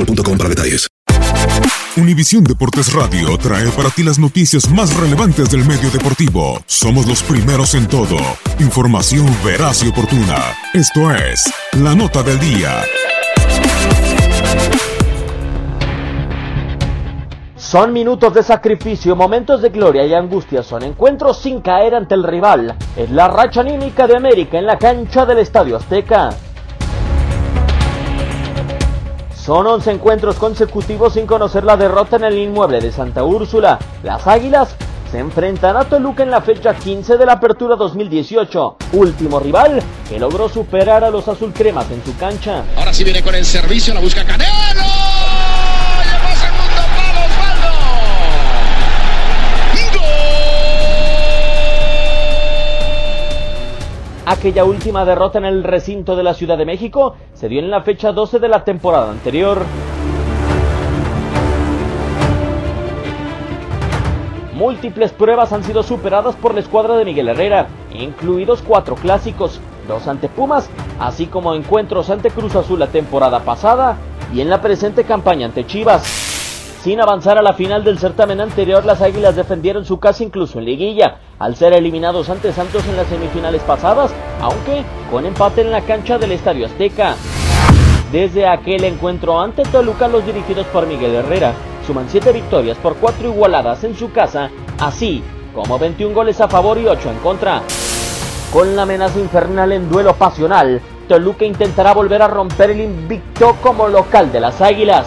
boostmobile.com para detalles. Univisión Deportes Radio trae para ti las noticias más relevantes del medio deportivo. Somos los primeros en todo. Información veraz y oportuna. Esto es La Nota del Día. Son minutos de sacrificio, momentos de gloria y angustia, son encuentros sin caer ante el rival. Es la racha anímica de América en la cancha del Estadio Azteca. Son 11 encuentros consecutivos sin conocer la derrota en el inmueble de Santa Úrsula. Las Águilas se enfrentan a Toluca en la fecha 15 de la Apertura 2018. Último rival que logró superar a los azulcremas en su cancha. Ahora sí viene con el servicio, la busca Canelo. Aquella última derrota en el recinto de la Ciudad de México se dio en la fecha 12 de la temporada anterior. Múltiples pruebas han sido superadas por la escuadra de Miguel Herrera, incluidos cuatro clásicos, dos ante Pumas, así como encuentros ante Cruz Azul la temporada pasada y en la presente campaña ante Chivas. Sin avanzar a la final del certamen anterior, las Águilas defendieron su casa incluso en liguilla, al ser eliminados ante Santos en las semifinales pasadas, aunque con empate en la cancha del Estadio Azteca. Desde aquel encuentro ante Toluca, los dirigidos por Miguel Herrera suman 7 victorias por 4 igualadas en su casa, así como 21 goles a favor y 8 en contra. Con la amenaza infernal en duelo pasional, Toluca intentará volver a romper el invicto como local de las Águilas.